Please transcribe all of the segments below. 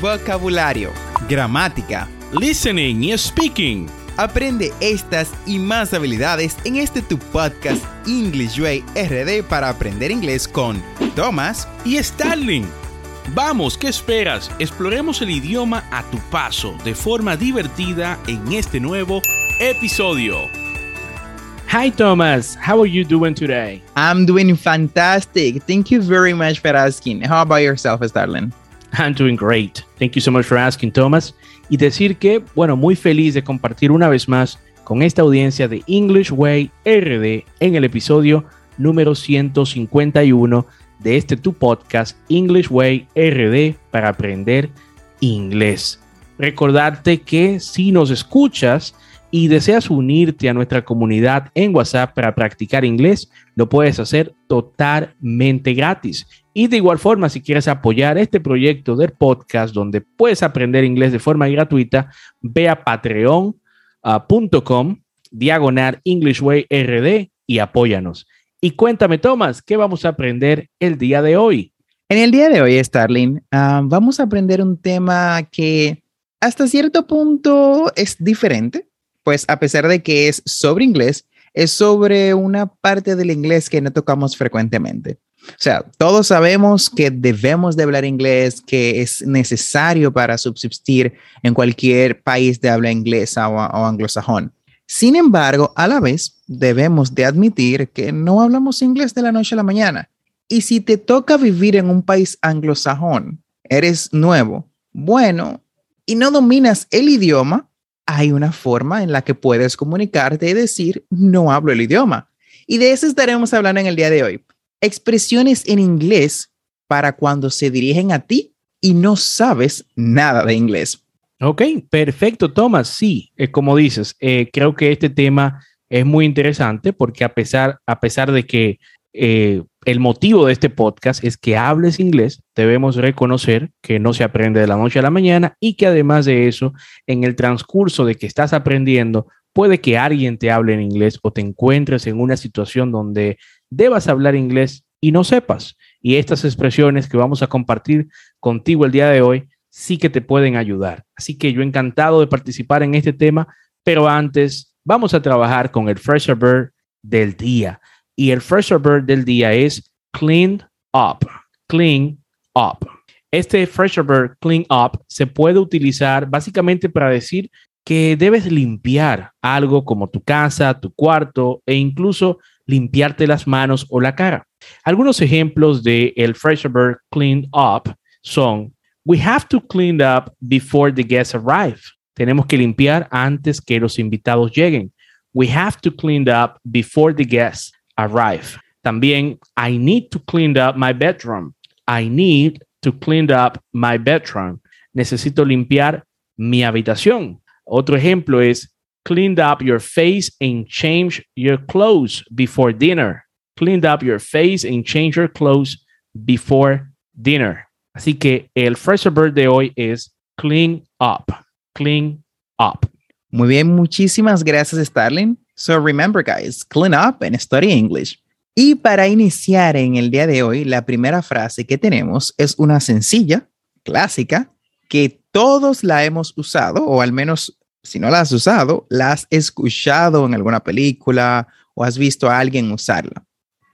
vocabulario, gramática, listening y speaking. Aprende estas y más habilidades en este tu podcast English Way RD para aprender inglés con Thomas y Starling. Vamos, ¿qué esperas? Exploremos el idioma a tu paso de forma divertida en este nuevo episodio. Hi Thomas, how are you doing today? I'm doing fantastic. Thank you very much for asking. How about yourself, Starling? I'm doing great. Thank you so much for asking, Thomas. Y decir que, bueno, muy feliz de compartir una vez más con esta audiencia de English Way RD en el episodio número 151 de este tu podcast English Way RD para aprender inglés. Recordarte que si nos escuchas y deseas unirte a nuestra comunidad en WhatsApp para practicar inglés, lo puedes hacer totalmente gratis. Y de igual forma, si quieres apoyar este proyecto del podcast donde puedes aprender inglés de forma gratuita, ve a patreon.com diagonal English Way RD y apóyanos. Y cuéntame, Tomás, ¿qué vamos a aprender el día de hoy? En el día de hoy, Starling, ah, vamos a aprender un tema que hasta cierto punto es diferente, pues a pesar de que es sobre inglés, es sobre una parte del inglés que no tocamos frecuentemente. O sea, todos sabemos que debemos de hablar inglés, que es necesario para subsistir en cualquier país de habla inglesa o, o anglosajón. Sin embargo, a la vez, debemos de admitir que no hablamos inglés de la noche a la mañana. Y si te toca vivir en un país anglosajón, eres nuevo, bueno, y no dominas el idioma, hay una forma en la que puedes comunicarte y decir, no hablo el idioma. Y de eso estaremos hablando en el día de hoy expresiones en inglés para cuando se dirigen a ti y no sabes nada de inglés. Ok, perfecto, Thomas. Sí, eh, como dices, eh, creo que este tema es muy interesante porque a pesar, a pesar de que eh, el motivo de este podcast es que hables inglés, debemos reconocer que no se aprende de la noche a la mañana y que además de eso, en el transcurso de que estás aprendiendo, puede que alguien te hable en inglés o te encuentres en una situación donde debas hablar inglés y no sepas. Y estas expresiones que vamos a compartir contigo el día de hoy sí que te pueden ayudar. Así que yo encantado de participar en este tema, pero antes vamos a trabajar con el Fresher Bird del día. Y el Fresher Bird del día es clean up. Clean up. Este Fresher Bird Clean Up se puede utilizar básicamente para decir que debes limpiar algo como tu casa, tu cuarto e incluso limpiarte las manos o la cara. Algunos ejemplos de el Bird Clean Up son, we have to clean up before the guests arrive. Tenemos que limpiar antes que los invitados lleguen. We have to clean up before the guests arrive. También, I need to clean up my bedroom. I need to clean up my bedroom. Necesito limpiar mi habitación. Otro ejemplo es, cleaned up your face and change your clothes before dinner. Cleaned up your face and change your clothes before dinner. Así que el Fresher Bird de hoy es clean up. Clean up. Muy bien, muchísimas gracias, Starling. So remember, guys, clean up and study English. Y para iniciar en el día de hoy, la primera frase que tenemos es una sencilla, clásica, que todos la hemos usado, o al menos si no la has usado, la has escuchado en alguna película o has visto a alguien usarla.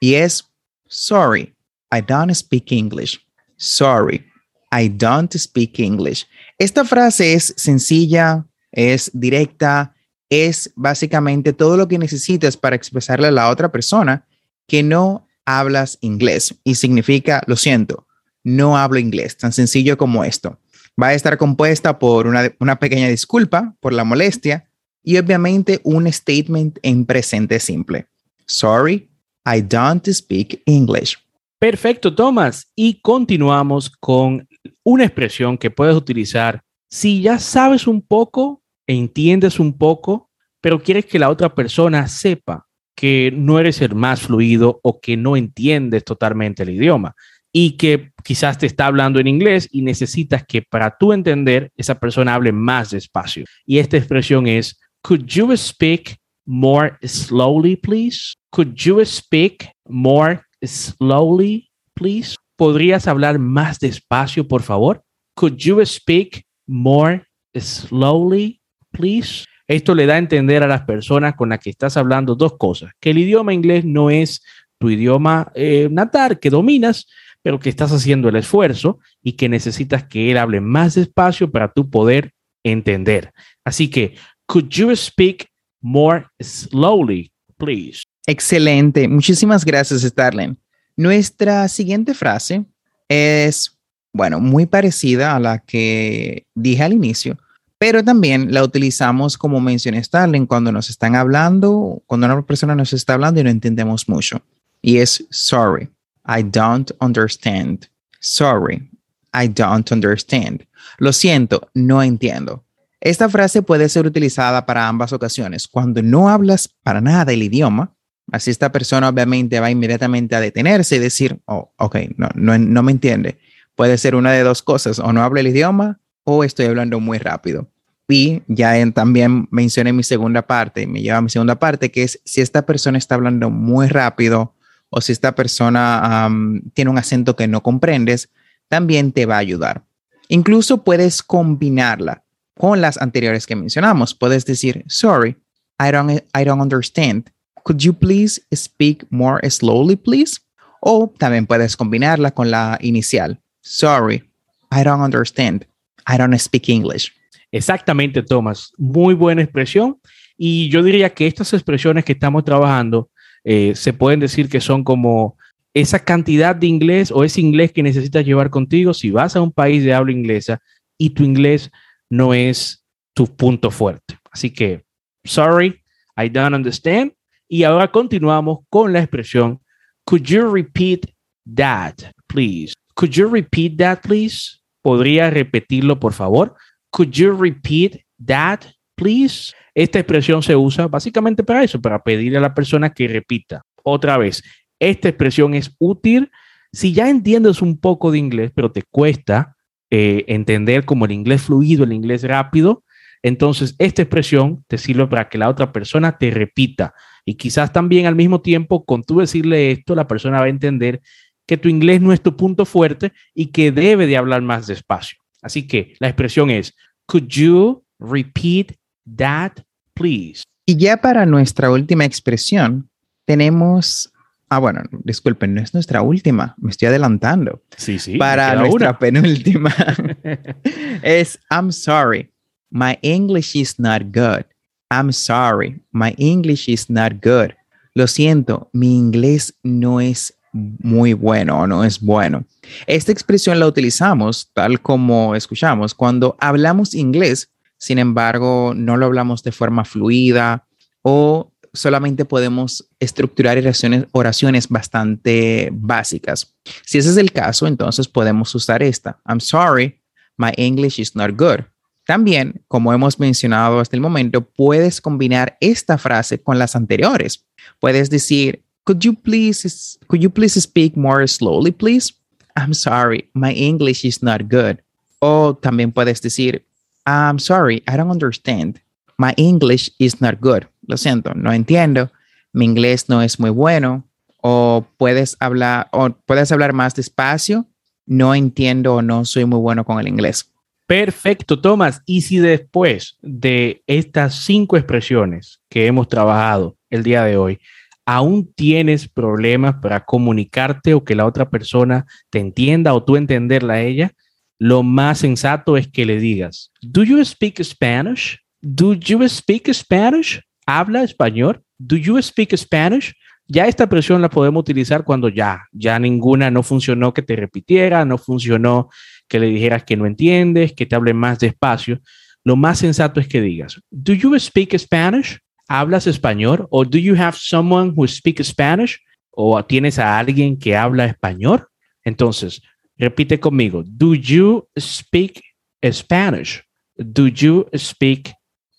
Y es, sorry, I don't speak English. Sorry, I don't speak English. Esta frase es sencilla, es directa, es básicamente todo lo que necesitas para expresarle a la otra persona que no hablas inglés y significa, lo siento, no hablo inglés, tan sencillo como esto va a estar compuesta por una, pequeña disculpa por la molestia y obviamente un statement en presente simple. Sorry, I don't speak English. Perfecto, Thomas. Y continuamos con una expresión que puedes utilizar si ya sabes un poco, entiendes un poco, pero quieres que la otra persona sepa que no eres el más fluido o que no entiendes totalmente el idioma y que quizás te está hablando en inglés y necesitas que para tú entender esa persona hable más despacio. Y esta expresión es, could you speak more slowly, please? Could you speak more slowly, please? ¿Podrías hablar más despacio, por favor? Could you speak more slowly, please? Esto le da a entender a las personas con las que estás hablando dos cosas, que el idioma inglés no es tu idioma eh, natal, que dominas, pero que estás haciendo el esfuerzo y que necesitas que él hable más despacio para tú poder entender. Así que, could you speak more slowly, please? Excelente. Muchísimas gracias, Starling. Nuestra siguiente frase es, bueno, muy parecida a la que dije al inicio, pero también la utilizamos como mencioné Starling cuando nos están hablando, cuando una persona nos está hablando y no entendemos mucho. Y es sorry, I don't understand. Sorry, I don't understand. Lo siento, no entiendo. Esta frase puede ser utilizada para ambas ocasiones. Cuando no hablas para nada el idioma, así esta persona obviamente va inmediatamente a detenerse y decir, oh, ok, no, no, no me entiende. Puede ser una de dos cosas, o no habla el idioma o estoy hablando muy rápido. Y ya también mencioné mi segunda parte, me lleva a mi segunda parte, que es si esta persona está hablando muy rápido o si esta persona tiene un acento que no comprendes, también te va a ayudar. Incluso puedes combinarla con las anteriores que mencionamos. Puedes decir, sorry, I don't, I don't understand. Could you please speak more slowly, please? O también puedes combinarla con la inicial. Sorry, I don't understand. I don't speak English. Exactamente, Thomas. Muy buena expresión. Y yo diría que estas expresiones que estamos trabajando eh, se pueden decir que son como esa cantidad de inglés o ese inglés que necesitas llevar contigo si vas a un país de habla inglesa y tu inglés no es tu punto fuerte. Así que, sorry, I don't understand. Y ahora continuamos con la expresión, could you repeat that, please? Could you repeat that, please? ¿Podría repetirlo, por favor? Could you repeat that, please? Esta expresión se usa básicamente para eso, para pedirle a la persona que repita. Otra vez, esta expresión es útil si ya entiendes un poco de inglés, pero te cuesta eh, entender como el inglés fluido, el inglés rápido. Entonces, esta expresión te sirve para que la otra persona te repita. Y quizás también al mismo tiempo, con tú decirle esto, la persona va a entender que tu inglés no es tu punto fuerte y que debe de hablar más despacio. Así que la expresión es, could you repeat that, please? Y ya para nuestra última expresión, tenemos Ah, bueno, disculpen, no es nuestra última, me estoy adelantando. Sí, sí. Para nuestra penúltima. es I'm sorry, my English is not good. I'm sorry, my English is not good. Lo siento, mi inglés no es muy bueno o no es bueno. Esta expresión la utilizamos tal como escuchamos cuando hablamos inglés, sin embargo, no lo hablamos de forma fluida o solamente podemos estructurar oraciones, oraciones bastante básicas. Si ese es el caso, entonces podemos usar esta. I'm sorry, my English is not good. También, como hemos mencionado hasta el momento, puedes combinar esta frase con las anteriores. Puedes decir, could you please, could you please speak more slowly, please? I'm sorry, my English is not good. O también puedes decir, I'm sorry, I don't understand. My English is not good. Lo siento, no entiendo. Mi inglés no es muy bueno. O puedes hablar, o puedes hablar más despacio. No entiendo o no soy muy bueno con el inglés. Perfecto, Tomás. Y si después de estas cinco expresiones que hemos trabajado el día de hoy, aún tienes problemas para comunicarte o que la otra persona te entienda o tú entenderla a ella, lo más sensato es que le digas, ¿Do you speak Spanish? Do you speak Spanish? ¿Habla español? Do you speak Spanish? Ya esta presión la podemos utilizar cuando ya, ya ninguna no funcionó que te repitiera, no funcionó que le dijeras que no entiendes, que te hable más despacio. Lo más sensato es que digas, Do you speak Spanish? ¿Hablas español? ¿O do you have someone who speaks Spanish? ¿O tienes a alguien que habla español? Entonces, repite conmigo, Do you speak Spanish? Do you speak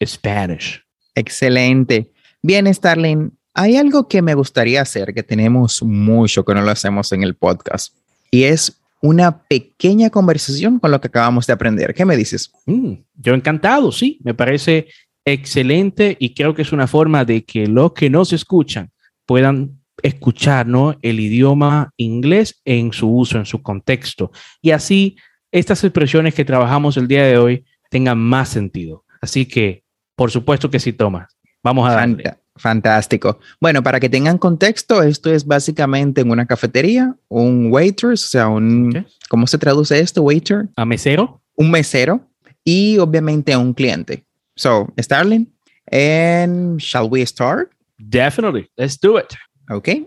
Spanish. Excelente. Bien, Starling, hay algo que me gustaría hacer, que tenemos mucho que no lo hacemos en el podcast, y es una pequeña conversación con lo que acabamos de aprender. ¿Qué me dices? Mm, yo encantado, sí, me parece excelente y creo que es una forma de que los que nos escuchan puedan escuchar ¿no? el idioma inglés en su uso, en su contexto, y así estas expresiones que trabajamos el día de hoy tengan más sentido. Así que, por supuesto que sí, Tomás. Vamos a darle. Fantástico. Bueno, para que tengan contexto, esto es básicamente en una cafetería, un waiter, o sea, un, ¿cómo se traduce esto, waiter? A mesero. Un mesero y obviamente un cliente. So, Starling, and shall we start? Definitely. Let's do it. Okay.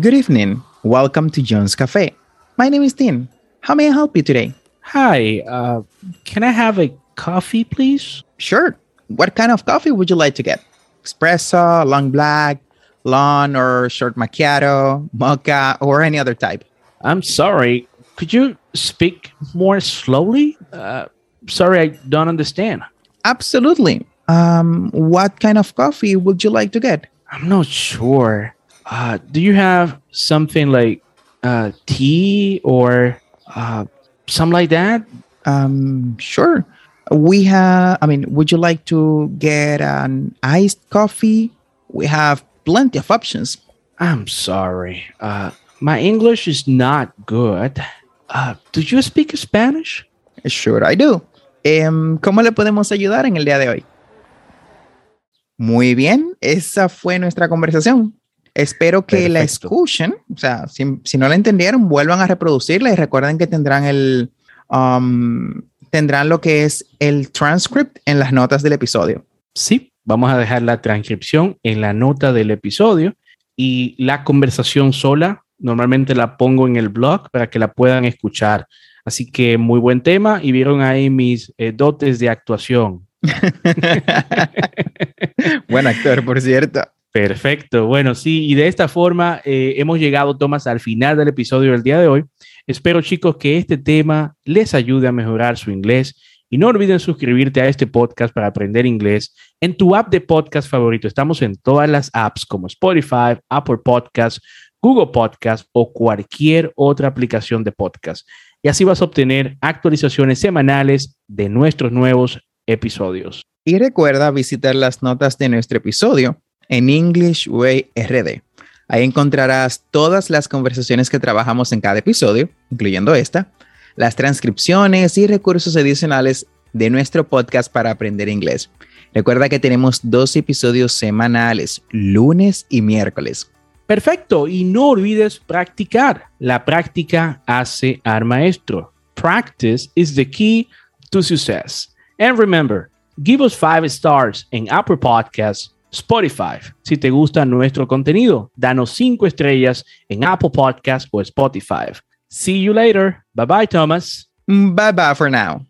Good evening. Welcome to John's Cafe. My name is Tim. How may I help you today? Hi. Uh, can I have a coffee, please? Sure. What kind of coffee would you like to get? Espresso, long black, long or short macchiato, mocha, or any other type? I'm sorry. Could you speak more slowly? Uh, sorry, I don't understand. Absolutely. Um, what kind of coffee would you like to get? I'm not sure. Uh, do you have something like uh, tea or uh, something like that? Um, sure. We have, I mean, would you like to get an iced coffee? We have plenty of options. I'm sorry. Uh, my English is not good. Uh, do you speak Spanish? Sure, I do. Um, ¿Cómo le podemos ayudar en el día de hoy? Muy bien, esa fue nuestra conversación. Espero que Perfecto. la escuchen. O sea, si, si, no la entendieron, vuelvan a reproducirla y recuerden que tendrán el um, tendrán lo que es el transcript en las notas del episodio. Sí, vamos a dejar la transcripción en la nota del episodio y la conversación sola normalmente la pongo en el blog para que la puedan escuchar. Así que muy buen tema y vieron ahí mis eh, dotes de actuación. buen actor, por cierto. Perfecto. Bueno, sí, y de esta forma eh, hemos llegado, Tomás, al final del episodio del día de hoy. Espero, chicos, que este tema les ayude a mejorar su inglés y no olviden suscribirte a este podcast para aprender inglés en tu app de podcast favorito. Estamos en todas las apps como Spotify, Apple Podcasts, Google Podcast o cualquier otra aplicación de podcast. Y así vas a obtener actualizaciones semanales de nuestros nuevos episodios. Y recuerda visitar las notas de nuestro episodio en English Way RD. Ahí encontrarás todas las conversaciones que trabajamos en cada episodio, incluyendo esta, las transcripciones y recursos adicionales de nuestro podcast para aprender inglés. Recuerda que tenemos dos episodios semanales, lunes y miércoles. Perfecto, y no olvides practicar. La práctica hace al maestro. Practice is the key to success. And remember, give us five stars in Apple Podcasts Spotify. Si te gusta nuestro contenido, danos cinco estrellas en Apple Podcast o Spotify. See you later. Bye bye, Thomas. Bye bye for now.